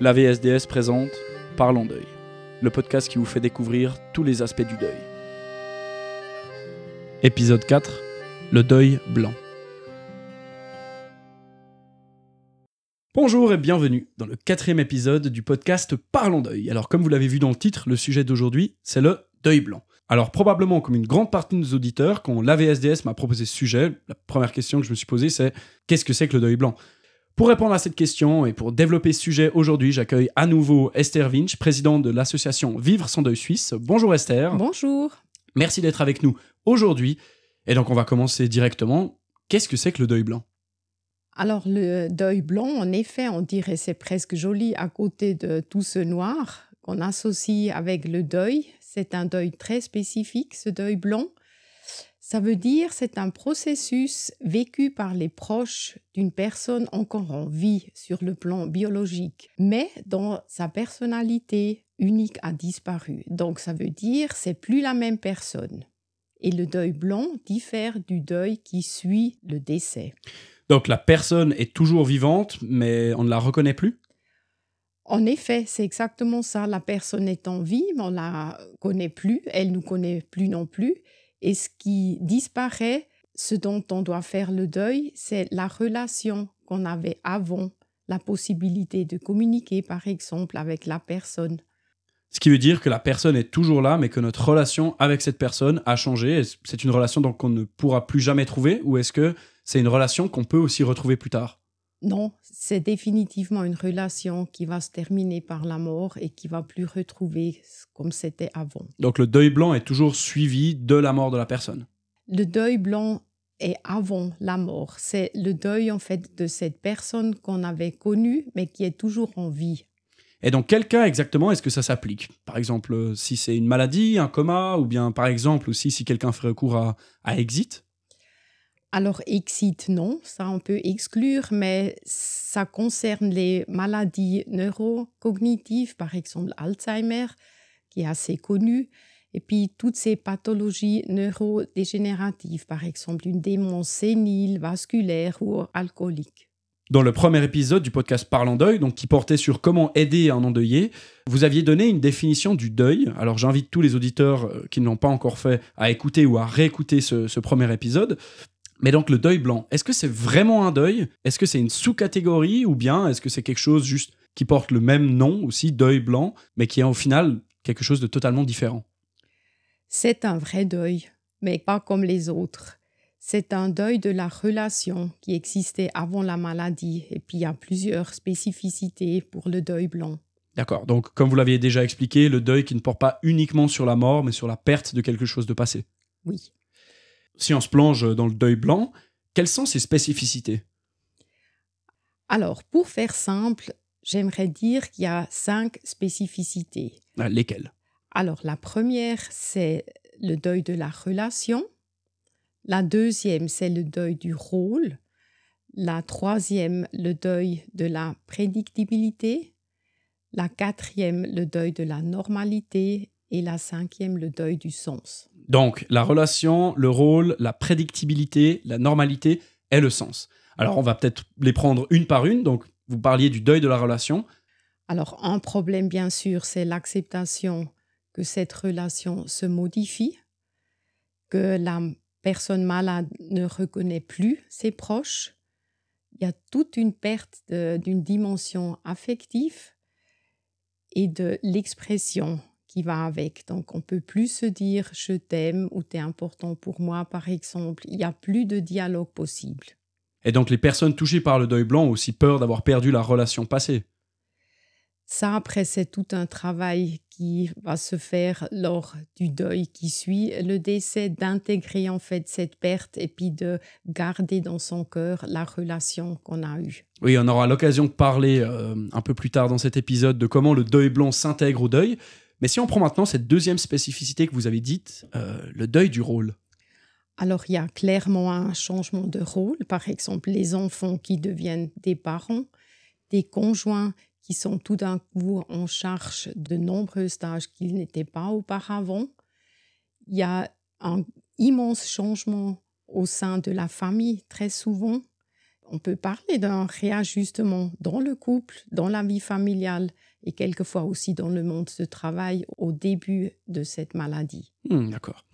La VSDS présente Parlons deuil, le podcast qui vous fait découvrir tous les aspects du deuil. Épisode 4 Le deuil blanc. Bonjour et bienvenue dans le quatrième épisode du podcast Parlons deuil. Alors comme vous l'avez vu dans le titre, le sujet d'aujourd'hui, c'est le deuil blanc. Alors probablement comme une grande partie de nos auditeurs, quand l'AVSDS m'a proposé ce sujet, la première question que je me suis posée c'est qu'est-ce que c'est que le deuil blanc? Pour répondre à cette question et pour développer ce sujet aujourd'hui, j'accueille à nouveau Esther Winch, présidente de l'association Vivre sans deuil suisse. Bonjour Esther. Bonjour. Merci d'être avec nous aujourd'hui. Et donc on va commencer directement. Qu'est-ce que c'est que le deuil blanc? Alors le deuil blanc, en effet, on dirait c'est presque joli à côté de tout ce noir qu'on associe avec le deuil. C'est un deuil très spécifique, ce deuil blanc. Ça veut dire c'est un processus vécu par les proches d'une personne encore en vie sur le plan biologique, mais dont sa personnalité unique a disparu. Donc ça veut dire c'est plus la même personne. Et le deuil blanc diffère du deuil qui suit le décès. Donc la personne est toujours vivante, mais on ne la reconnaît plus? En effet, c'est exactement ça. La personne est en vie, mais on la connaît plus, elle nous connaît plus non plus. Et ce qui disparaît, ce dont on doit faire le deuil, c'est la relation qu'on avait avant, la possibilité de communiquer, par exemple, avec la personne. Ce qui veut dire que la personne est toujours là, mais que notre relation avec cette personne a changé. C'est une relation qu'on ne pourra plus jamais trouver, ou est-ce que c'est une relation qu'on peut aussi retrouver plus tard? Non, c'est définitivement une relation qui va se terminer par la mort et qui va plus retrouver comme c'était avant. Donc le deuil blanc est toujours suivi de la mort de la personne. Le deuil blanc est avant la mort. C'est le deuil en fait de cette personne qu'on avait connue mais qui est toujours en vie. Et dans quel cas exactement est-ce que ça s'applique? Par exemple, si c'est une maladie, un coma, ou bien par exemple aussi si quelqu'un fait recours à, à Exit? Alors, exit, non, ça on peut exclure, mais ça concerne les maladies neurocognitives, par exemple Alzheimer, qui est assez connu, et puis toutes ces pathologies neurodégénératives, par exemple une démence sénile, vasculaire ou alcoolique. Dans le premier épisode du podcast Parlant deuil, donc qui portait sur comment aider un endeuillé, vous aviez donné une définition du deuil. Alors j'invite tous les auditeurs euh, qui ne l'ont pas encore fait à écouter ou à réécouter ce premier épisode. Mais donc le deuil blanc, est-ce que c'est vraiment un deuil? Est-ce que c'est une sous-catégorie ou bien est-ce que c'est quelque chose juste qui porte le même nom aussi, deuil blanc, mais qui est au final quelque chose de totalement différent? C'est un vrai deuil, mais pas comme les autres. C'est un deuil de la relation qui existait avant la maladie et puis il y a plusieurs spécificités pour le deuil blanc. D'accord, donc comme vous l'aviez déjà expliqué, le deuil qui ne porte pas uniquement sur la mort, mais sur la perte de quelque chose de passé. Oui si on se plonge dans le deuil blanc, quelles sont ses spécificités? Alors, pour faire simple, j'aimerais dire qu'il y a cinq spécificités. Ah, lesquelles? Alors, la première, c'est le deuil de la relation. La deuxième, c'est le deuil du rôle. La troisième, le deuil de la prédictibilité. La quatrième, le deuil de la normalité. Et la cinquième, le deuil du sens. Donc, la relation, le rôle, la prédictibilité, la normalité et le sens. Alors, on va peut-être les prendre une par une. Donc, vous parliez du deuil de la relation. Alors, un problème, bien sûr, c'est l'acceptation que cette relation se modifie, que la personne malade ne reconnaît plus ses proches. Il y a toute une perte d'une dimension affective et de l'expression qui va avec. Donc, on peut plus se dire je t'aime ou t'es important pour moi, par exemple. Il n'y a plus de dialogue possible. Et donc, les personnes touchées par le deuil blanc ont aussi peur d'avoir perdu la relation passée. Ça, après, c'est tout un travail qui va se faire lors du deuil qui suit le décès, d'intégrer en fait cette perte et puis de garder dans son cœur la relation qu'on a eue. Oui, on aura l'occasion de parler euh, un peu plus tard dans cet épisode de comment le deuil blanc s'intègre au deuil. Mais si on prend maintenant cette deuxième spécificité que vous avez dite, euh, le deuil du rôle. Alors il y a clairement un changement de rôle, par exemple les enfants qui deviennent des parents, des conjoints qui sont tout d'un coup en charge de nombreuses tâches qu'ils n'étaient pas auparavant. Il y a un immense changement au sein de la famille très souvent. On peut parler d'un réajustement dans le couple, dans la vie familiale et quelquefois aussi dans le monde de travail au début de cette maladie. Hmm, d'accord.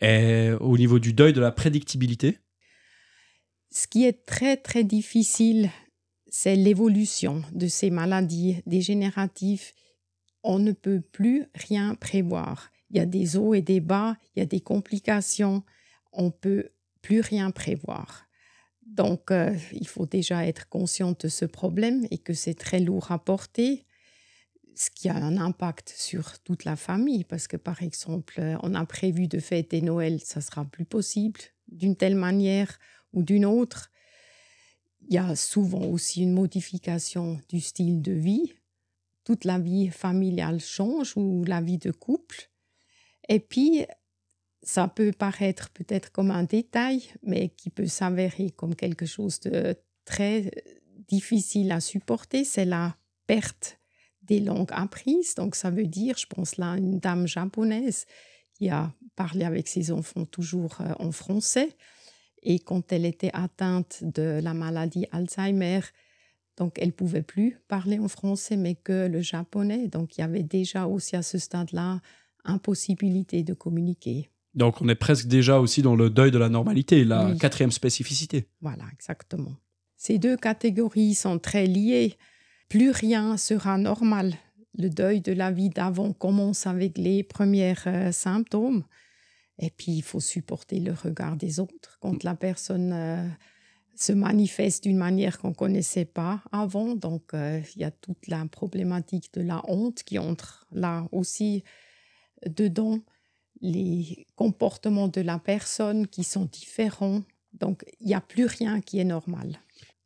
Et au niveau du deuil, de la prédictibilité? Ce qui est très très difficile, c'est l'évolution de ces maladies dégénératives. On ne peut plus rien prévoir. Il y a des hauts et des bas, il y a des complications. On peut plus rien prévoir. Donc, euh, il faut déjà être conscient de ce problème et que c'est très lourd à porter ce qui a un impact sur toute la famille, parce que par exemple, euh, on a prévu de fêter Noël, ça sera plus possible d'une telle manière ou d'une autre. Il y a souvent aussi une modification du style de vie. Toute la vie familiale change ou la vie de couple. Et puis, ça peut paraître peut-être comme un détail, mais qui peut s'avérer comme quelque chose de très difficile à supporter, c'est la perte des langues apprises. Donc ça veut dire, je pense là une dame japonaise qui a parlé avec ses enfants toujours euh, en français. Et quand elle était atteinte de la maladie Alzheimer, donc elle pouvait plus parler en français, mais que le japonais. Donc il y avait déjà aussi à ce stade-là impossibilité de communiquer. Donc on est presque déjà aussi dans le deuil de la normalité, la quatrième spécificité. Voilà, exactement. Ces deux catégories sont très liées plus rien sera normal. Le deuil de la vie d'avant commence avec les premiers euh, symptômes. Et puis, il faut supporter le regard des autres quand la personne euh, se manifeste d'une manière qu'on ne connaissait pas avant. Donc, euh, il y a toute la problématique de la honte qui entre là aussi dedans. Les comportements de la personne qui sont différents. Donc, il n'y a plus rien qui est normal.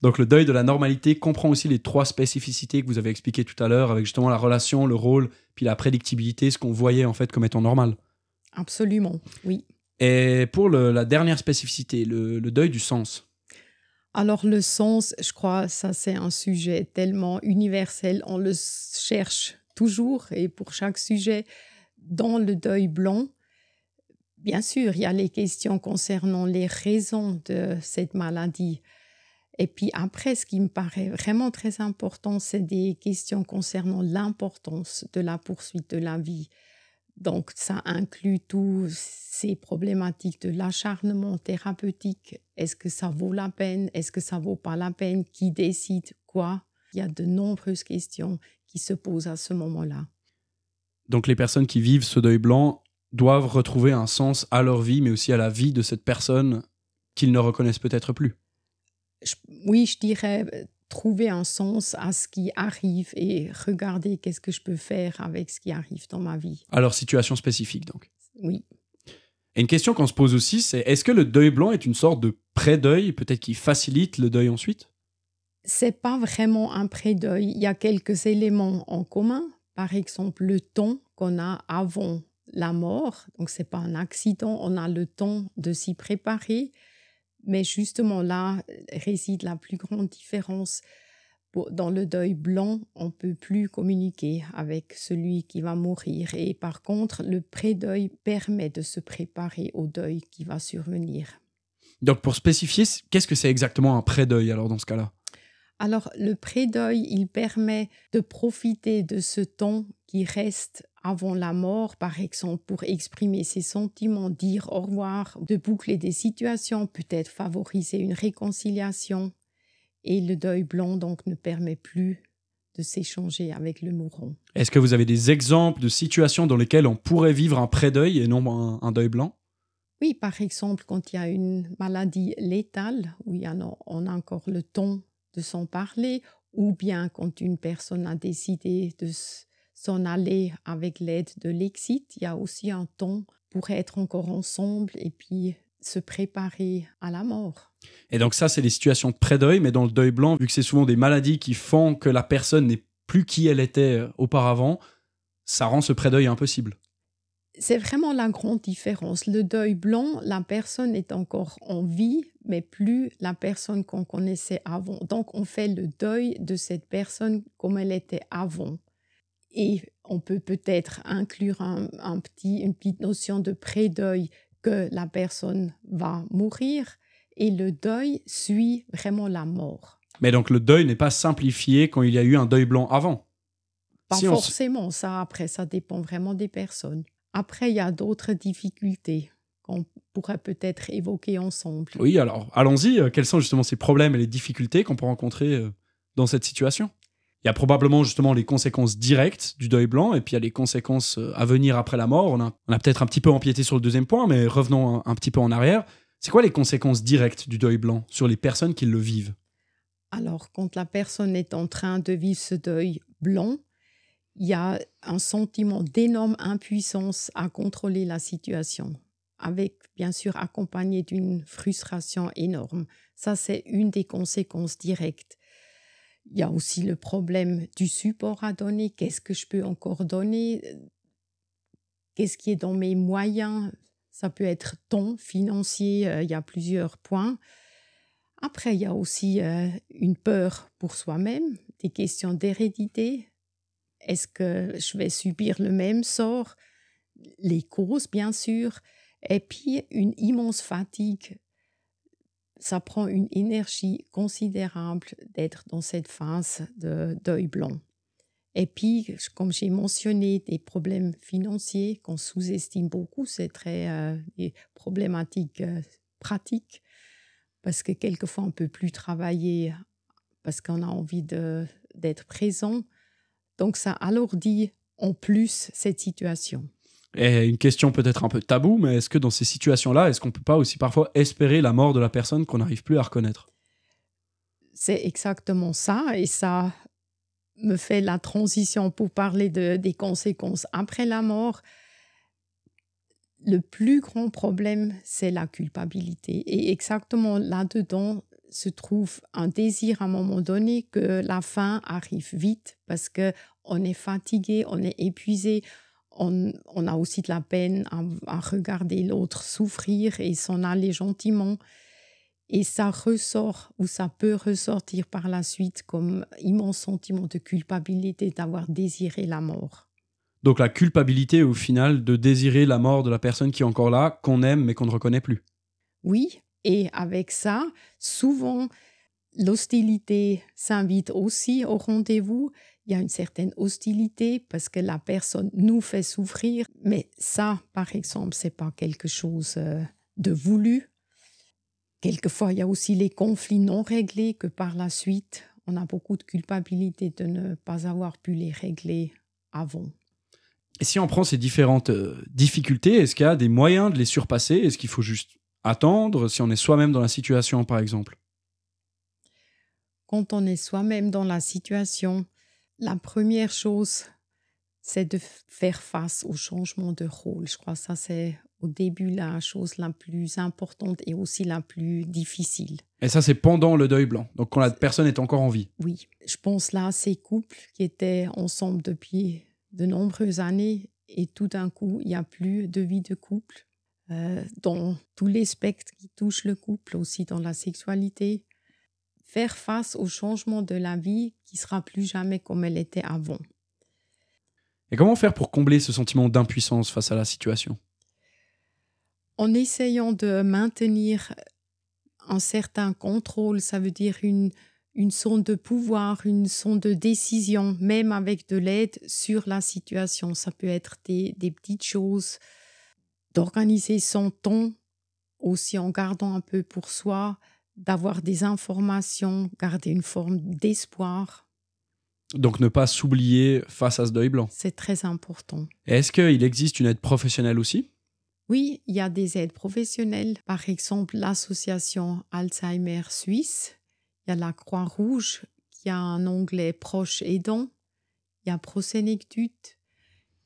Donc le deuil de la normalité comprend aussi les trois spécificités que vous avez expliquées tout à l'heure, avec justement la relation, le rôle, puis la prédictibilité, ce qu'on voyait en fait comme étant normal. Absolument, oui. Et pour la dernière spécificité, le, deuil du sens. Alors le sens, je crois, ça c'est un sujet tellement universel, on le cherche toujours et pour chaque sujet, dans le deuil blanc, bien sûr, il y a les questions concernant les raisons de cette maladie. Et puis après, ce qui me paraît vraiment très important, c'est des questions concernant l'importance de la poursuite de la vie. Donc ça inclut tous ces problématiques de l'acharnement thérapeutique. Est-ce que ça vaut la peine? Est-ce que ça vaut pas la peine? Qui décide quoi? Il y a de nombreuses questions qui se posent à ce moment-là. Donc les personnes qui vivent ce deuil blanc doivent retrouver un sens à leur vie, mais aussi à la vie de cette personne qu'ils ne reconnaissent peut-être plus oui, je dirais euh, trouver un sens à ce qui arrive et regarder qu'est-ce que je peux faire avec ce qui arrive dans ma vie. Alors, situation spécifique, donc. Oui. Et une question qu'on se pose aussi, c'est est-ce que le deuil blanc est une sorte de pré-deuil, peut-être qui facilite le deuil ensuite? C'est pas vraiment un pré-deuil. Il y a quelques éléments en commun. Par exemple, le temps qu'on a avant la mort. Donc, c'est pas un accident. On a le temps de s'y préparer. Mais justement, là réside la plus grande différence. Dans le deuil blanc, on peut plus communiquer avec celui qui va mourir. Et par contre, le pré-deuil permet de se préparer au deuil qui va survenir. Donc, pour spécifier, qu'est-ce que c'est exactement un pré-deuil alors dans ce cas-là? Alors, le pré-deuil, il permet de profiter de ce temps qui reste avant la mort, par exemple, pour exprimer ses sentiments, dire au revoir, de boucler des situations, peut-être favoriser une réconciliation. Et le deuil blanc, donc, ne permet plus de s'échanger avec le mourant. Est-ce que vous avez des exemples de situations dans lesquelles on pourrait vivre un pré-deuil et non un, deuil blanc? Oui, par exemple, quand il y a une maladie létale, où il y a, on a encore le temps de s'en parler, ou bien quand une personne a décidé de s'en aller avec l'aide de l'exit, il y a aussi un temps pour être encore ensemble et puis se préparer à la mort. Et donc ça, c'est les situations de pré-deuil, mais dans le deuil blanc, vu que c'est souvent des maladies qui font que la personne n'est plus qui elle était euh, auparavant, ça rend ce pré-deuil impossible. C'est vraiment la grande différence. Le deuil blanc, la personne est encore en vie, mais plus la personne qu'on connaissait avant. Donc, on fait le deuil de cette personne comme elle était avant. Et on peut peut-être inclure un, petit, une petite notion de pré-deuil que la personne va mourir et le deuil suit vraiment la mort. Mais donc le deuil n'est pas simplifié quand il y a eu un deuil blanc avant. Pas Si forcément, ça après, ça dépend vraiment des personnes. Après, il y a d'autres difficultés qu'on pourrait peut-être évoquer ensemble. Oui, alors allons-y. Euh, Quels sont justement ces problèmes et les difficultés qu'on peut rencontrer euh, dans cette situation? Il y a probablement justement les conséquences directes du deuil blanc et puis il y a les conséquences euh, à venir après la mort. On a, peut-être un petit peu empiété sur le deuxième point, mais revenons un, un petit peu en arrière. C'est quoi les conséquences directes du deuil blanc sur les personnes qui le vivent? Alors, quand la personne est en train de vivre ce deuil blanc, il y a un sentiment d'énorme impuissance à contrôler la situation, avec bien sûr accompagné d'une frustration énorme. Ça, c'est une des conséquences directes. Il y a aussi le problème du support à donner. Qu'est-ce que je peux encore donner? Qu'est-ce qui est dans mes moyens? Ça peut être temps, financier, euh, il y a plusieurs points. Après, il y a aussi euh, une peur pour soi-même, des questions d'hérédité. Est-ce que je vais subir le même sort? Les causes, bien sûr. Et puis, une immense fatigue. Ça prend une énergie considérable d'être dans cette phase de deuil blanc. Et puis, comme j'ai mentionné, des problèmes financiers qu'on sous-estime beaucoup, c'est très euh, des euh, pratiques parce que quelquefois on peut plus travailler parce qu'on a envie d'être présent. Donc ça alourdit en plus cette situation. Et une question peut-être un peu taboue, mais est-ce que dans ces situations-là, est-ce qu'on peut pas aussi parfois espérer la mort de la personne qu'on n'arrive plus à reconnaître? C'est exactement ça et ça me fait la transition pour parler de- des conséquences après la mort. Le plus grand problème, c'est la culpabilité. Et exactement là-dedans se trouve un désir à un moment donné que la fin arrive vite parce que on est fatigué, on est épuisé, on, on a aussi de la peine à, à regarder l'autre souffrir et s'en aller gentiment. Et ça ressort ou ça peut ressortir par la suite comme immense sentiment de culpabilité d'avoir désiré la mort. Donc la culpabilité au final de désirer la mort de la personne qui est encore là, qu'on aime mais qu'on ne reconnaît plus. Oui, et avec ça, souvent, l'hostilité s'invite aussi au rendez-vous. Il y a une certaine hostilité parce que la personne nous fait souffrir, mais ça, par exemple, c'est pas quelque chose euh, de voulu. Quelquefois, il y a aussi les conflits non réglés que par la suite, on a beaucoup de culpabilité de ne pas avoir pu les régler avant. Et si on prend ces différentes euh, difficultés, est-ce qu'il y a des moyens de les surpasser? Est-ce qu'il faut juste attendre si on est soi-même dans la situation, par exemple? Quand on est soi-même dans la situation, la première chose, c'est de faire face au changement de rôle. Je crois que ça, c'est au début la chose la plus importante et aussi la plus difficile. Et ça, c'est pendant le deuil blanc, donc quand la personne est encore en vie. Oui, je pense là à ces couples qui étaient ensemble depuis de nombreuses années et tout d'un coup, il n'y a plus de vie de couple. Euh, dans tous les spectres qui touchent le couple, aussi dans la sexualité, faire face au changement de la vie qui sera plus jamais comme elle était avant. Et comment faire pour combler ce sentiment d'impuissance face à la situation? En essayant de maintenir un certain contrôle, ça veut dire une, une zone de pouvoir, une zone de décision, même avec de l'aide sur la situation. Ça peut être des, des petites choses, d'organiser son temps aussi en gardant un peu pour soi, d'avoir des informations, garder une forme d'espoir. Donc ne pas s'oublier face à ce deuil blanc. C'est très important. Est-ce qu'il existe une aide professionnelle aussi? Oui, il y a des aides professionnelles, par exemple l'association Alzheimer Suisse, il y a la Croix-Rouge qui a un onglet proche aidant, il y a Prosénectute,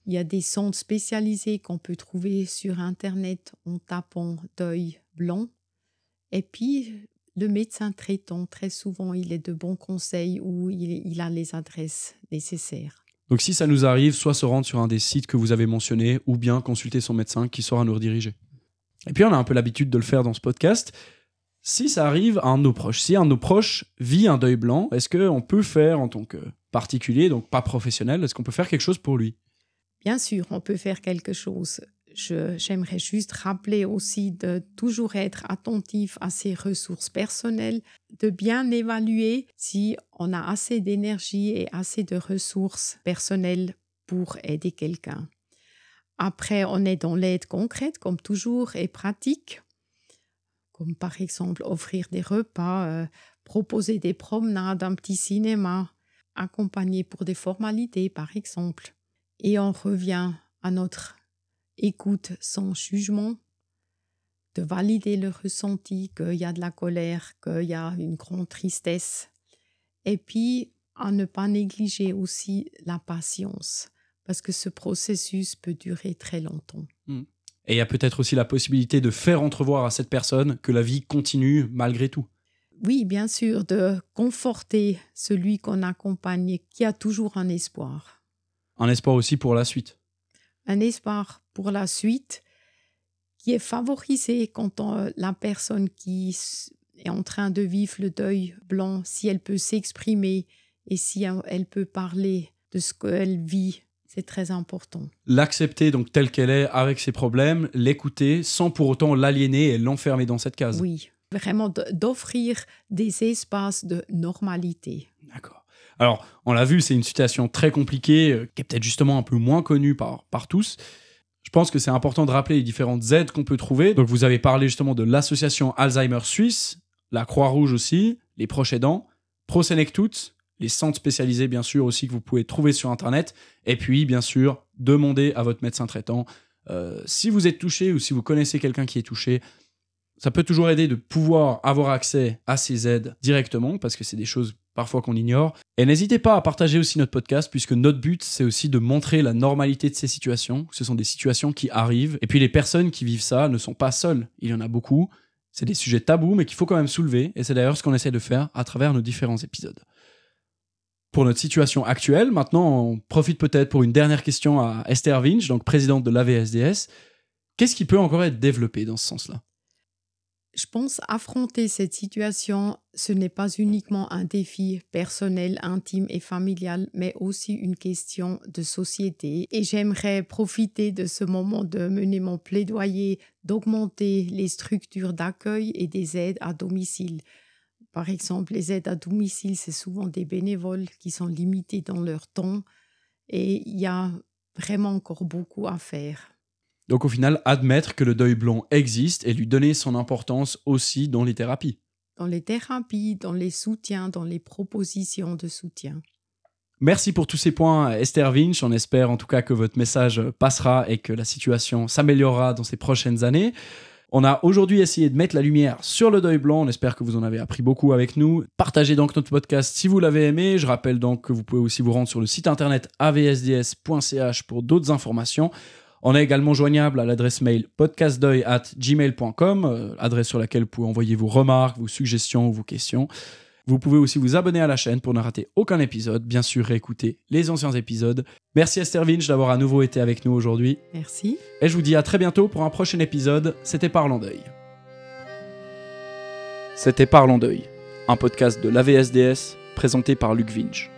il y a des centres spécialisés qu'on peut trouver sur Internet en tapant deuil blanc. Et puis, le médecin traitant, très souvent, il est de bons conseils ou il, il a les adresses nécessaires. Donc si ça nous arrive, soit se rendre sur un des sites que vous avez mentionnés, ou bien consulter son médecin qui saura nous rediriger. Et puis on a un peu l'habitude de le faire dans ce podcast. Si ça arrive à un de nos proches, si un de nos proches vit un deuil blanc, est-ce qu'on peut faire en tant que particulier, donc pas professionnel, est-ce qu'on peut faire quelque chose pour lui? Bien sûr, on peut faire quelque chose. J'aimerais juste rappeler aussi de toujours être attentif à ses ressources personnelles, de bien évaluer si on a assez d'énergie et assez de ressources personnelles pour aider quelqu'un. Après, on est dans l'aide concrète, comme toujours, et pratique, comme par exemple offrir des repas, euh, proposer des promenades, un petit cinéma, accompagner pour des formalités, par exemple. Et on revient à notre écoute sans jugement, de valider le ressenti qu'il y a de la colère, qu'il y a une grande tristesse, et puis à ne pas négliger aussi la patience, parce que ce processus peut durer très longtemps. Hmm. Et il y a peut-être aussi la possibilité de faire entrevoir à cette personne que la vie continue malgré tout. Oui, bien sûr, de conforter celui qu'on accompagne, qui a toujours un espoir. Un espoir aussi pour la suite un espoir pour la suite qui est favorisé quand la personne qui est en train de vivre le deuil blanc, si elle peut s'exprimer et si elle peut parler de ce qu'elle vit, c'est très important. L'accepter donc telle qu'elle est avec ses problèmes, l'écouter sans pour autant l'aliéner et l'enfermer dans cette case. Oui, vraiment d'offrir des espaces de normalité. D'accord. Alors, on l'a vu, c'est une situation très compliquée, euh, qui est peut-être justement un peu moins connue par, par tous. Je pense que c'est important de rappeler les différentes aides qu'on peut trouver. Donc, vous avez parlé justement de l'association Alzheimer Suisse, la Croix-Rouge aussi, les proches aidants, ProSenectut, les centres spécialisés bien sûr aussi que vous pouvez trouver sur Internet. Et puis, bien sûr, demandez à votre médecin traitant. Euh, si vous êtes touché ou si vous connaissez quelqu'un qui est touché, ça peut toujours aider de pouvoir avoir accès à ces aides directement parce que c'est des choses parfois qu'on ignore. Et n'hésitez pas à partager aussi notre podcast, puisque notre but, c'est aussi de montrer la normalité de ces situations. Ce sont des situations qui arrivent. Et puis les personnes qui vivent ça ne sont pas seules. Il y en a beaucoup. C'est des sujets tabous, mais qu'il faut quand même soulever. Et c'est d'ailleurs ce qu'on essaie de faire à travers nos différents épisodes. Pour notre situation actuelle, maintenant, on profite peut-être pour une dernière question à Esther Vinch, donc présidente de l'AVSDS. Qu'est-ce qui peut encore être développé dans ce sens-là? Je pense affronter cette situation, ce n'est pas uniquement un défi personnel, intime et familial, mais aussi une question de société. Et j'aimerais profiter de ce moment de mener mon plaidoyer, d'augmenter les structures d'accueil et des aides à domicile. Par exemple, les aides à domicile, c'est souvent des bénévoles qui sont limités dans leur temps et il y a vraiment encore beaucoup à faire. Donc au final, admettre que le deuil blanc existe et lui donner son importance aussi dans les thérapies. Dans les thérapies, dans les soutiens, dans les propositions de soutien. Merci pour tous ces points, Esther Vinch. On espère en tout cas que votre message passera et que la situation s'améliorera dans ces prochaines années. On a aujourd'hui essayé de mettre la lumière sur le deuil blanc. On espère que vous en avez appris beaucoup avec nous. Partagez donc notre podcast si vous l'avez aimé. Je rappelle donc que vous pouvez aussi vous rendre sur le site internet avsds.ch pour d'autres informations. On est également joignable à l'adresse mail podcastdeuil at gmail.com, euh, adresse sur laquelle vous pouvez envoyer vos remarques, vos suggestions ou vos questions. Vous pouvez aussi vous abonner à la chaîne pour ne rater aucun épisode, bien sûr réécouter les anciens épisodes. Merci Esther Vinch d'avoir à nouveau été avec nous aujourd'hui. Merci. Et je vous dis à très bientôt pour un prochain épisode. C'était Parlons Deuil. C'était Parlons Deuil, un podcast de l'AVSDS présenté par Luc Vinch.